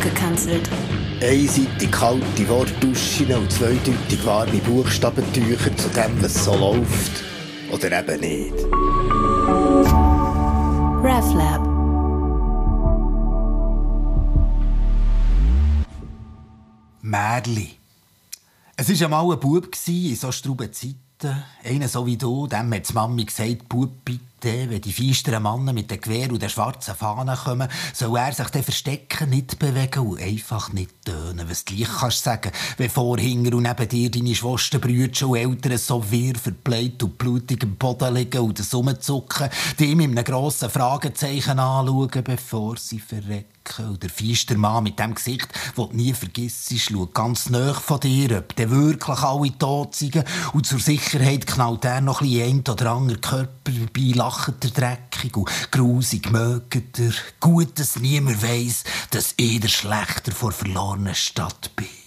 abgekanzelt. Einseitig kalte Wortduschen und zweideutig warme Buchstabentücher zu dem, was so läuft. Oder eben nicht. RefLab. Märli. Es war einmal ein Bub in so struben Zeiten. Einer so wie du, dem hat die Mami gesagt, Bub, bitte wenn die feisteren Männer mit dem Gewehr und den schwarzen Fahnen kommen, soll er sich dann verstecken, nicht bewegen und einfach nicht tönen. Was du gleich kannst sagen, wenn vor, und neben dir deine Schwestern, Brüder und Eltern so wirr verbleit und blutig am Boden liegen und das Rumzucken, die mit einem grossen Fragezeichen anschauen, bevor sie verrecken. Und der feister Mann mit dem Gesicht, das du nie vergisst, schaut ganz nah von dir, ob der wirklich alle tot sind. Und zur Sicherheit knallt er noch ein ein oder andere Körper dabei, lacht er dreckig und grusig mögt er. Gut, dass niemand weiss, dass ich der Schlechter vor verlorenen Stadt bin.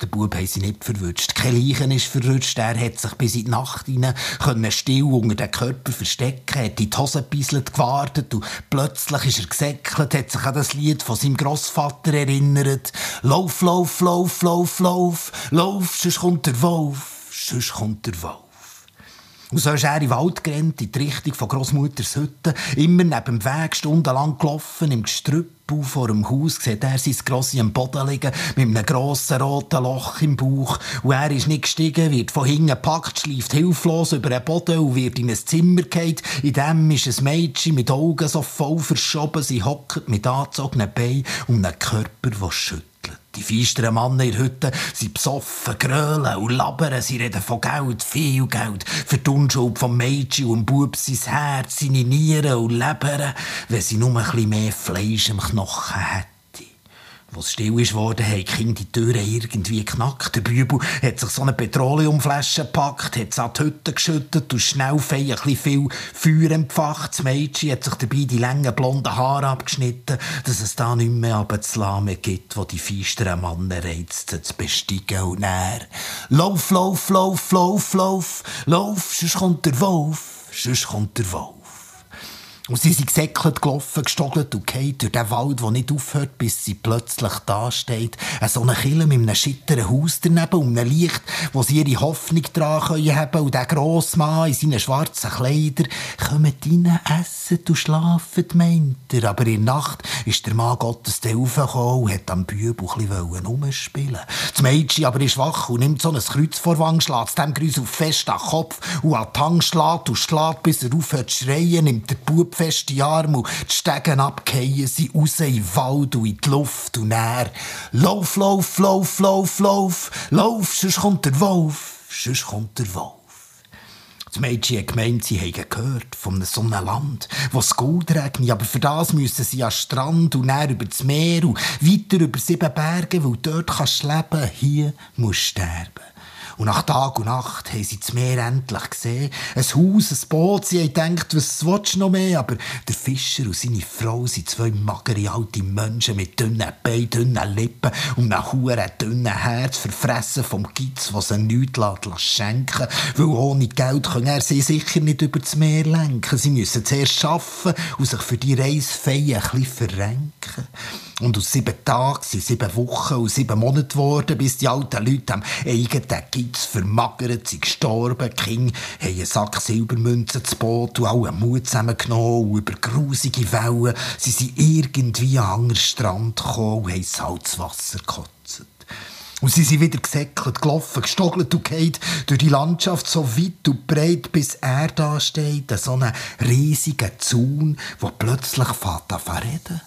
Der Bub hat sie nicht verwünscht. Kein Leichen ist verrutscht. Er hat sich bis in die Nacht hinein können still unter den Körper verstecken, hat in die Hose gebisselt gewartet und plötzlich ist er gesäckelt, hat sich an das Lied von seinem Grossvater erinnert. Lauf, lauf, lauf, lauf, lauf, lauf, sonst kommt der Wolf, sonst kommt der Wolf. Und so ist er in den Wald gerannt, in die Richtung von Großmutters Hütte, immer neben dem Weg stundenlang gelaufen, im Gestrüpp vor dem Haus sieht er sein Grossi am Boden liegen, mit einem grossen roten Loch im Bauch. Und er ist nicht gestiegen, wird von hinten gepackt, schläft hilflos über den Boden und wird in ein Zimmer gehalten. In dem ist ein Mädchen mit Augen so voll verschoben. Sie hockt mit angezogenen Beinen und einem Körper, der schüttelt. Die feisteren Männer in der Hütte sind besoffen, grölen und labern. Sie reden von Geld, viel Geld. Für die Unschuld vom Mädchen und Bub sein Herz, seine Nieren und Leber, wenn sie nur ein bisschen mehr Fleisch im Knochen hätten. Als es still ist worden, haben die Kinder die Türen irgendwie geknackt. Der Bübel hat sich so eine Petroleumflasche gepackt, hat es an die Hütte geschüttet und schnell fein ein viel Feuer empfacht. Das Mädchen hat sich dabei die langen blonden Haare abgeschnitten, dass es da nicht mehr runterzulahmen gibt, wo die feisteren Männer reizen, zu besteigen. Und er Lauf, lauf, lauf, lauf, lauf, lauf, sonst kommt der Wolf, sonst kommt der Wolf. Und sie sind gesäckelt, gelaufen, gestogelt und gefallen durch den Wald, der nicht aufhört, bis sie plötzlich da steht. So eine Kille mit einem schitteren Haus daneben und einem Licht, wo sie ihre Hoffnung dran haben können. Und der grosse Mann in seinen schwarzen Kleidern kommt rein, essen und schlafen, meint er. Aber in der Nacht ist der Mann Gottes dann raufgekommen und hat am Bübel ein bisschen rumspielen Das Mädchen aber ist wach und nimmt so ein Kreuz vor Wang, schlägt dem Grüß auf fest an den Kopf und an die Hand schlägt und schlägt, bis er aufhört zu schreien, nimmt der Bub feste Arme und die Stegen abgehen sie raus in den Wald und in die Luft und er Lauf, lauf, lauf, lauf, lauf, lauf, sonst kommt der Wolf, sonst kommt der Wolf. Das Mädchen hat gemeint, sie hätten gehört von einem Land, wo es Gold regnet, aber für das müssen sie an den Strand und näher über das Meer und weiter über sieben Berge, weil dort kannst du leben, hier musst du sterben. Und nach Tag und Nacht haben sie das Meer endlich gesehen. Ein Haus, ein Boot. Sie haben gedacht, was willst du noch mehr? Aber der Fischer und seine Frau sind zwei magere alte Menschen mit dünnen Beinen, dünnen Lippen und einem huren dünnen Herz verfressen vom Gitz, was sie nichts schenken Weil ohne Geld können sie sicher nicht über das Meer lenken. Sie müssen zuerst arbeiten und sich für die Reise ein bisschen verrenken. Und aus sieben Tagen sind sieben Wochen und sieben Monate geworden, bis die alten Leute am eigenen Gitz vermagert sind gestorben. Die Kinder haben einen Sack Silbermünzen zu Boot und alle Mut zusammengenommen und über grusige Wellen sie sind irgendwie an den Strand gekommen und haben Salzwasser gekotzt. Und sie sind wieder gesäckelt, gelaufen, gestogelt und geht durch die Landschaft so weit und breit, bis er da steht, so einen riesigen Zaun, der plötzlich fährt an reden.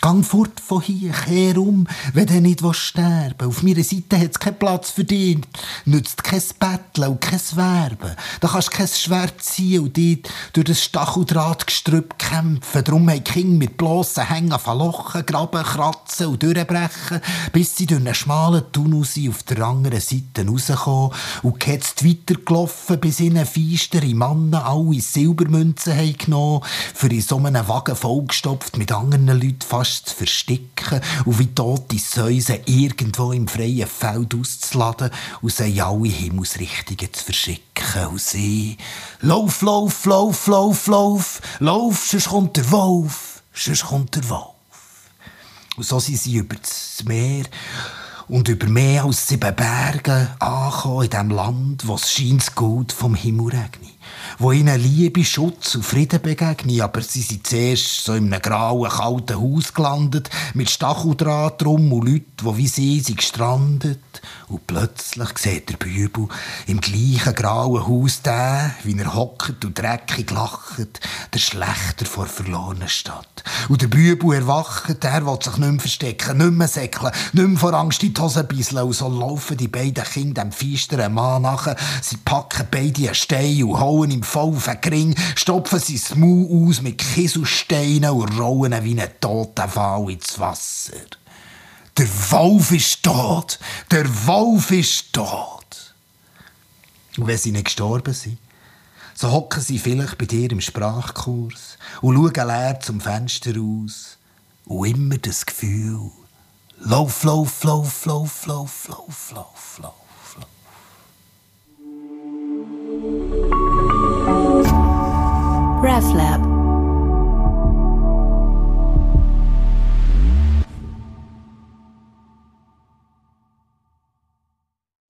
Gang fort von hier, kehr um, wenn du nicht sterben willst. Auf meiner Seite hat es keinen Platz für dich. Nützt kein Betteln und kein Werben. Da kannst du kein Schwert ziehen und dich durch das Stacheldrahtgestrüpp kämpfen. Darum haben Kinder mit bloßen Hängen verlochen, graben, kratzen und durchbrechen, bis sie durch einen schmalen Tunnel sind auf der anderen Seite rausgekommen und gehetzt weitergelaufen, bis ihnen feistere Männer alle Silbermünzen haben genommen, für in so einem Wagen vollgestopft mit anderen Leuten fast fast zu verstecken und wie tote Säuse irgendwo im freien Feld auszuladen und sie in alle Himmelsrichtungen zu verschicken. Und sie, lauf, lauf, lauf, lauf, lauf, lauf, sonst kommt der Wolf, sonst kommt der Wolf. Und so sind sie über das Meer und über mehr als sieben Berge angekommen in dem Land, wo es scheint Gold vom Himmel regnet wo ihnen Liebe, Schutz und Frieden begegnen. Aber sie sind zuerst so in einem grauen, kalten Haus gelandet, mit Stacheldraht drum und Leuten, die wie sie sind gestrandet. Und plötzlich sieht der Bübel im gleichen grauen Haus den, wie er hockt und dreckig lacht, der Schlechter vor verlorenen Stadt. Und der Bübel erwacht, der will sich nicht mehr verstecken, nicht mehr säckeln, nicht mehr vor Angst in die Hose bisseln. Und so laufen die beiden Kinder dem feisteren Mann nach. Sie packen beide einen Stein und hauen ihm voll auf den Gring, stopfen sein Maul aus mit Kieselsteinen und rollen wie einen toten Wal ins Wasser. Der Wolf ist tot! Der Wolf ist tot! Und wenn sie nicht gestorben sind, so hocken sie vielleicht bei dir im Sprachkurs und schauen leer zum Fenster aus und immer das Gefühl, lauf, lauf, lauf, lauf, lauf, lauf, lauf, lauf. RefLab